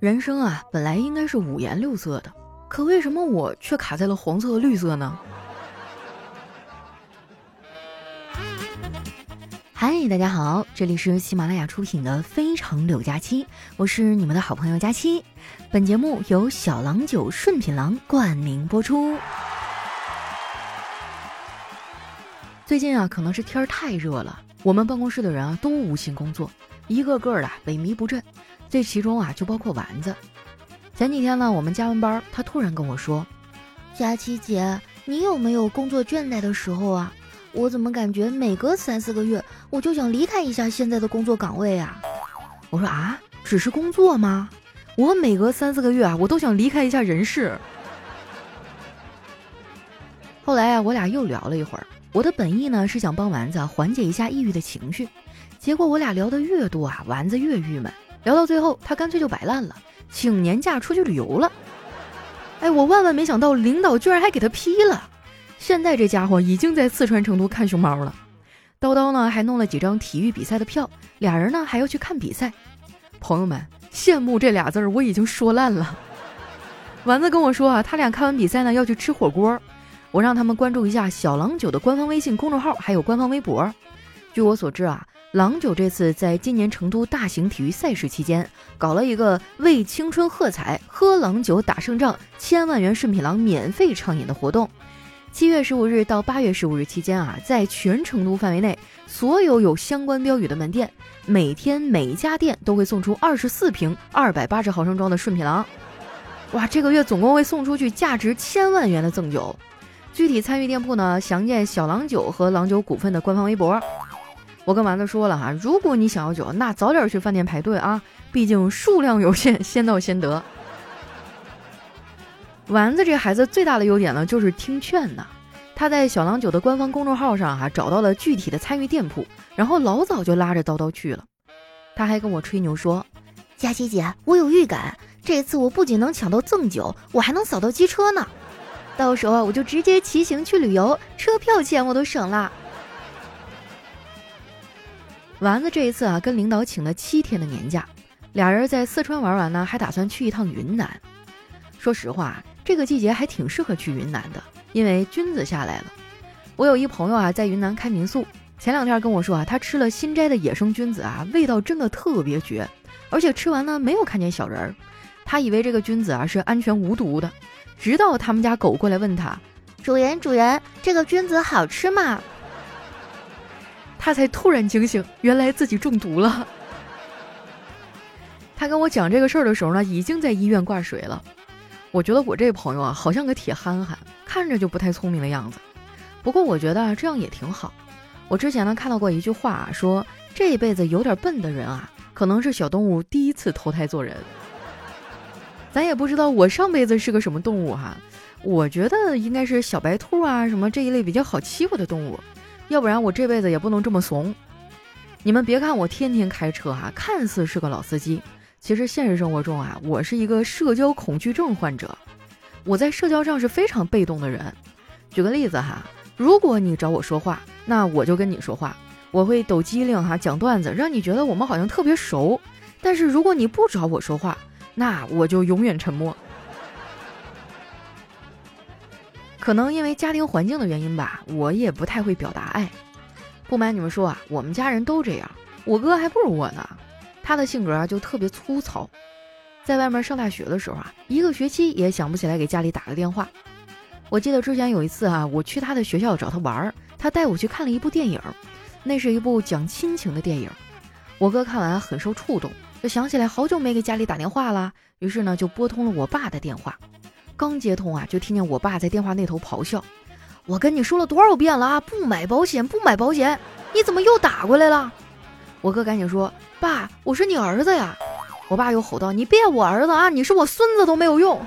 人生啊，本来应该是五颜六色的，可为什么我却卡在了黄色和绿色呢？嗨，大家好，这里是喜马拉雅出品的《非常柳佳期》，我是你们的好朋友佳期。本节目由小郎酒顺品郎冠名播出。最近啊，可能是天儿太热了，我们办公室的人啊都无心工作，一个个的萎靡不振。这其中啊，就包括丸子。前几天呢，我们加完班，他突然跟我说：“佳琪姐，你有没有工作倦怠的时候啊？我怎么感觉每隔三四个月，我就想离开一下现在的工作岗位啊？”我说：“啊，只是工作吗？我每隔三四个月啊，我都想离开一下人世。”后来啊，我俩又聊了一会儿。我的本意呢，是想帮丸子缓解一下抑郁的情绪。结果我俩聊得越多啊，丸子越郁闷。聊到最后，他干脆就摆烂了，请年假出去旅游了。哎，我万万没想到，领导居然还给他批了。现在这家伙已经在四川成都看熊猫了。叨叨呢，还弄了几张体育比赛的票，俩人呢还要去看比赛。朋友们，羡慕这俩字儿我已经说烂了。丸子跟我说啊，他俩看完比赛呢要去吃火锅，我让他们关注一下小郎酒的官方微信公众号，还有官方微博。据我所知啊。郎酒这次在今年成都大型体育赛事期间，搞了一个为青春喝彩、喝郎酒打胜仗、千万元顺品郎免费畅饮的活动。七月十五日到八月十五日期间啊，在全成都范围内，所有有相关标语的门店，每天每家店都会送出二十四瓶二百八十毫升装的顺品郎。哇，这个月总共会送出去价值千万元的赠酒。具体参与店铺呢，详见小郎酒和郎酒股份的官方微博。我跟丸子说了哈，如果你想要酒，那早点去饭店排队啊，毕竟数量有限，先到先得。丸子这孩子最大的优点呢，就是听劝呐。他在小郎酒的官方公众号上哈，找到了具体的参与店铺，然后老早就拉着叨叨去了。他还跟我吹牛说：“佳琪姐，我有预感，这次我不仅能抢到赠酒，我还能扫到机车呢。到时候我就直接骑行去旅游，车票钱我都省了。”丸子这一次啊，跟领导请了七天的年假，俩人在四川玩完呢，还打算去一趟云南。说实话，这个季节还挺适合去云南的，因为菌子下来了。我有一朋友啊，在云南开民宿，前两天跟我说啊，他吃了新摘的野生菌子啊，味道真的特别绝，而且吃完呢没有看见小人儿。他以为这个菌子啊是安全无毒的，直到他们家狗过来问他：“主人，主人，这个菌子好吃吗？”他才突然惊醒，原来自己中毒了。他跟我讲这个事儿的时候呢，已经在医院挂水了。我觉得我这朋友啊，好像个铁憨憨，看着就不太聪明的样子。不过我觉得这样也挺好。我之前呢看到过一句话，说这一辈子有点笨的人啊，可能是小动物第一次投胎做人。咱也不知道我上辈子是个什么动物哈，我觉得应该是小白兔啊什么这一类比较好欺负的动物。要不然我这辈子也不能这么怂。你们别看我天天开车哈，看似是个老司机，其实现实生活中啊，我是一个社交恐惧症患者。我在社交上是非常被动的人。举个例子哈，如果你找我说话，那我就跟你说话，我会抖机灵哈，讲段子，让你觉得我们好像特别熟。但是如果你不找我说话，那我就永远沉默。可能因为家庭环境的原因吧，我也不太会表达爱。不瞒你们说啊，我们家人都这样。我哥还不如我呢，他的性格啊就特别粗糙。在外面上大学的时候啊，一个学期也想不起来给家里打个电话。我记得之前有一次啊，我去他的学校找他玩儿，他带我去看了一部电影，那是一部讲亲情的电影。我哥看完很受触动，就想起来好久没给家里打电话了，于是呢就拨通了我爸的电话。刚接通啊，就听见我爸在电话那头咆哮：“我跟你说了多少遍了啊，不买保险，不买保险，你怎么又打过来了？”我哥赶紧说：“爸，我是你儿子呀！”我爸又吼道：“你别我儿子啊，你是我孙子都没有用。”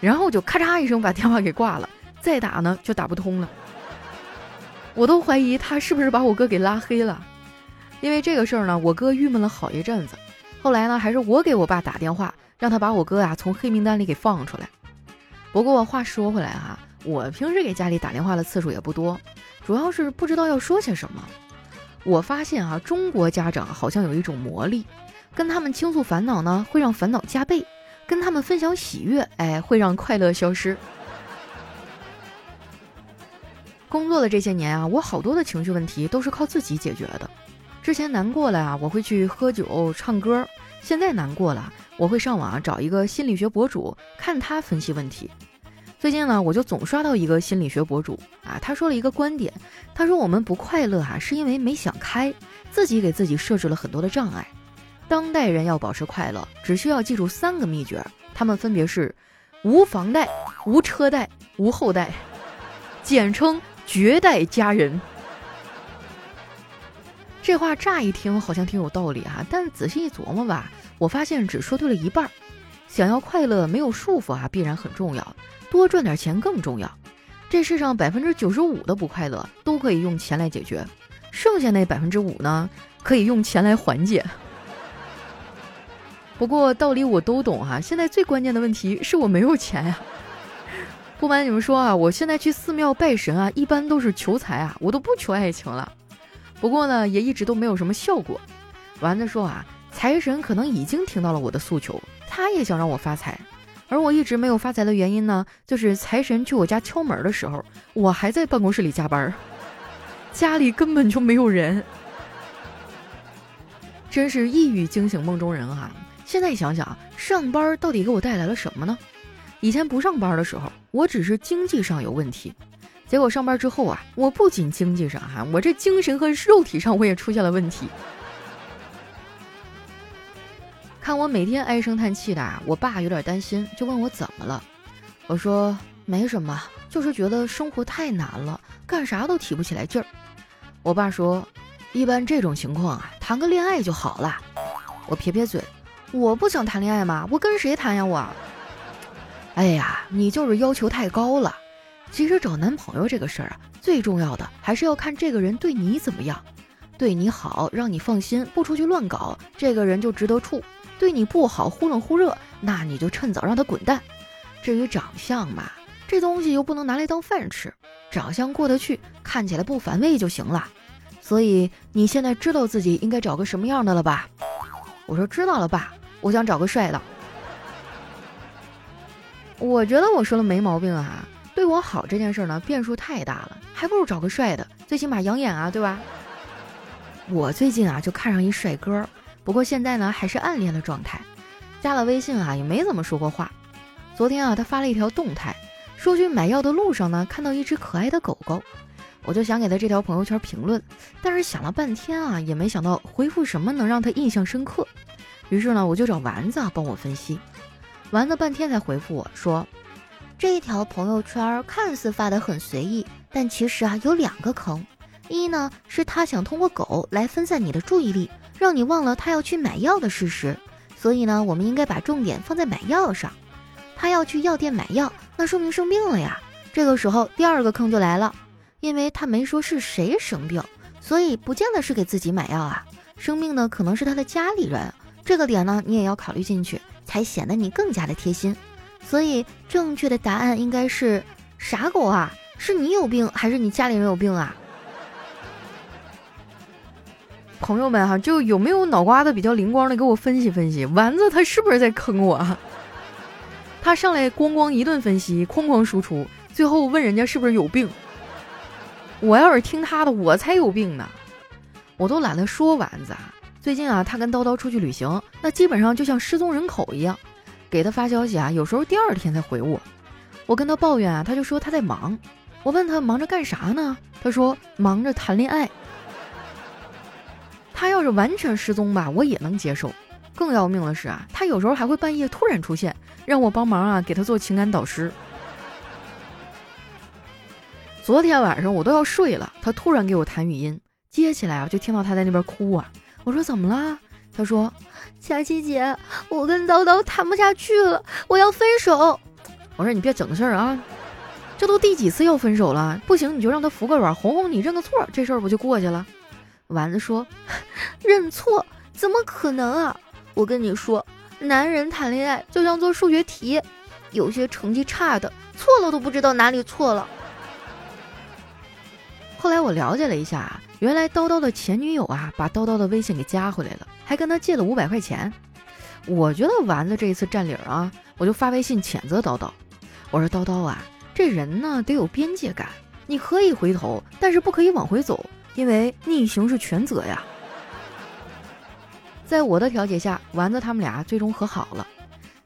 然后就咔嚓一声把电话给挂了，再打呢就打不通了。我都怀疑他是不是把我哥给拉黑了，因为这个事儿呢，我哥郁闷了好一阵子。后来呢，还是我给我爸打电话。让他把我哥呀从黑名单里给放出来。不过话说回来哈，我平时给家里打电话的次数也不多，主要是不知道要说些什么。我发现啊，中国家长好像有一种魔力，跟他们倾诉烦恼呢，会让烦恼加倍；跟他们分享喜悦，哎，会让快乐消失。工作的这些年啊，我好多的情绪问题都是靠自己解决的。之前难过了呀，我会去喝酒唱歌；现在难过了，我会上网找一个心理学博主，看他分析问题。最近呢，我就总刷到一个心理学博主啊，他说了一个观点，他说我们不快乐啊，是因为没想开，自己给自己设置了很多的障碍。当代人要保持快乐，只需要记住三个秘诀，他们分别是：无房贷、无车贷、无后代，简称绝代佳人。这话乍一听好像挺有道理哈，但仔细一琢磨吧，我发现只说对了一半。想要快乐，没有束缚啊，必然很重要。多赚点钱更重要。这世上百分之九十五的不快乐都可以用钱来解决，剩下那百分之五呢，可以用钱来缓解。不过道理我都懂哈，现在最关键的问题是我没有钱呀。不瞒你们说啊，我现在去寺庙拜神啊，一般都是求财啊，我都不求爱情了。不过呢，也一直都没有什么效果。丸子说啊，财神可能已经听到了我的诉求，他也想让我发财。而我一直没有发财的原因呢，就是财神去我家敲门的时候，我还在办公室里加班，家里根本就没有人。真是一语惊醒梦中人啊！现在想想，上班到底给我带来了什么呢？以前不上班的时候，我只是经济上有问题。结果上班之后啊，我不仅经济上哈，我这精神和肉体上我也出现了问题。看我每天唉声叹气的，我爸有点担心，就问我怎么了。我说没什么，就是觉得生活太难了，干啥都提不起来劲儿。我爸说，一般这种情况啊，谈个恋爱就好了。我撇撇嘴，我不想谈恋爱嘛，我跟谁谈呀我？哎呀，你就是要求太高了。其实找男朋友这个事儿啊，最重要的还是要看这个人对你怎么样，对你好，让你放心，不出去乱搞，这个人就值得处；对你不好，忽冷忽热，那你就趁早让他滚蛋。至于长相嘛，这东西又不能拿来当饭吃，长相过得去，看起来不反胃就行了。所以你现在知道自己应该找个什么样的了吧？我说知道了，爸，我想找个帅的。我觉得我说的没毛病啊。对我好这件事呢，变数太大了，还不如找个帅的，最起码养眼啊，对吧？我最近啊就看上一帅哥，不过现在呢还是暗恋的状态，加了微信啊也没怎么说过话。昨天啊他发了一条动态，说去买药的路上呢看到一只可爱的狗狗，我就想给他这条朋友圈评论，但是想了半天啊也没想到回复什么能让他印象深刻，于是呢我就找丸子啊帮我分析，丸子半天才回复我说。这一条朋友圈看似发的很随意，但其实啊有两个坑。一呢是他想通过狗来分散你的注意力，让你忘了他要去买药的事实。所以呢，我们应该把重点放在买药上。他要去药店买药，那说明生病了呀。这个时候第二个坑就来了，因为他没说是谁生病，所以不见得是给自己买药啊。生病的可能是他的家里人，这个点呢你也要考虑进去，才显得你更加的贴心。所以正确的答案应该是傻狗啊？是你有病还是你家里人有病啊？朋友们哈，就有没有脑瓜子比较灵光的，给我分析分析，丸子他是不是在坑我？他上来咣咣一顿分析，哐哐输出，最后问人家是不是有病？我要是听他的，我才有病呢！我都懒得说丸子啊。最近啊，他跟叨叨出去旅行，那基本上就像失踪人口一样。给他发消息啊，有时候第二天才回我。我跟他抱怨啊，他就说他在忙。我问他忙着干啥呢？他说忙着谈恋爱。他要是完全失踪吧，我也能接受。更要命的是啊，他有时候还会半夜突然出现，让我帮忙啊，给他做情感导师。昨天晚上我都要睡了，他突然给我弹语音，接起来啊，就听到他在那边哭啊。我说怎么了？他说。佳琪姐，我跟叨叨谈不下去了，我要分手。我说你别整事儿啊，这都第几次要分手了？不行你就让他服个软，哄哄你，认个错，这事儿不就过去了？丸子说，认错怎么可能啊？我跟你说，男人谈恋爱就像做数学题，有些成绩差的错了都不知道哪里错了。后来我了解了一下，原来叨叨的前女友啊，把叨叨的微信给加回来了，还跟他借了五百块钱。我觉得丸子这一次占理儿啊，我就发微信谴责叨叨。我说叨叨啊，这人呢得有边界感，你可以回头，但是不可以往回走，因为逆行是全责呀。在我的调解下，丸子他们俩最终和好了。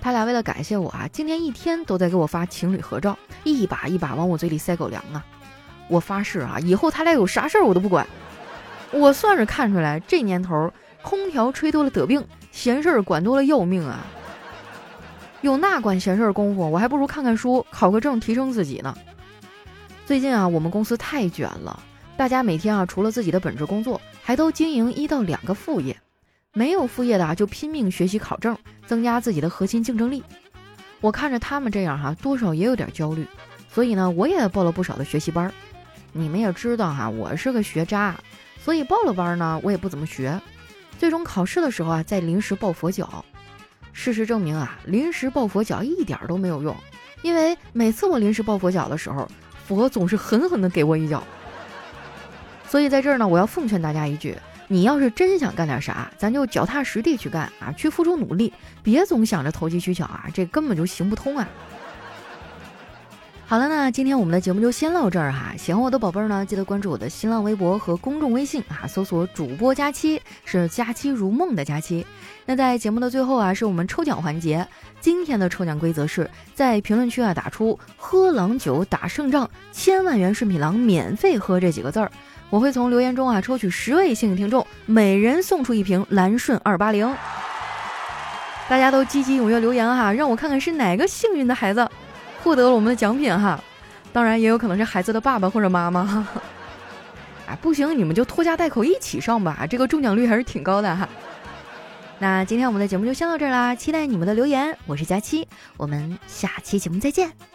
他俩为了感谢我啊，今天一天都在给我发情侣合照，一把一把往我嘴里塞狗粮啊。我发誓啊，以后他俩有啥事儿我都不管。我算是看出来，这年头空调吹多了得病，闲事儿管多了要命啊。有那管闲事儿功夫，我还不如看看书，考个证提升自己呢。最近啊，我们公司太卷了，大家每天啊，除了自己的本职工作，还都经营一到两个副业。没有副业的啊，就拼命学习考证，增加自己的核心竞争力。我看着他们这样哈，多少也有点焦虑，所以呢，我也报了不少的学习班儿。你们也知道哈，我是个学渣，所以报了班呢，我也不怎么学。最终考试的时候啊，再临时抱佛脚。事实证明啊，临时抱佛脚一点都没有用，因为每次我临时抱佛脚的时候，佛总是狠狠地给我一脚。所以在这儿呢，我要奉劝大家一句。你要是真想干点啥，咱就脚踏实地去干啊，去付出努力，别总想着投机取巧啊，这根本就行不通啊。好了，那今天我们的节目就先到这儿哈。喜欢我的宝贝儿呢，记得关注我的新浪微博和公众微信啊，搜索主播佳期，是佳期如梦的佳期。那在节目的最后啊，是我们抽奖环节。今天的抽奖规则是在评论区啊打出“喝郎酒打胜仗，千万元顺品郎免费喝”这几个字儿。我会从留言中啊抽取十位幸运听众，每人送出一瓶蓝顺二八零。大家都积极踊跃留言哈，让我看看是哪个幸运的孩子获得了我们的奖品哈。当然也有可能是孩子的爸爸或者妈妈哈。哎，不行，你们就拖家带口一起上吧，这个中奖率还是挺高的哈。那今天我们的节目就先到这儿啦，期待你们的留言。我是佳期，我们下期节目再见。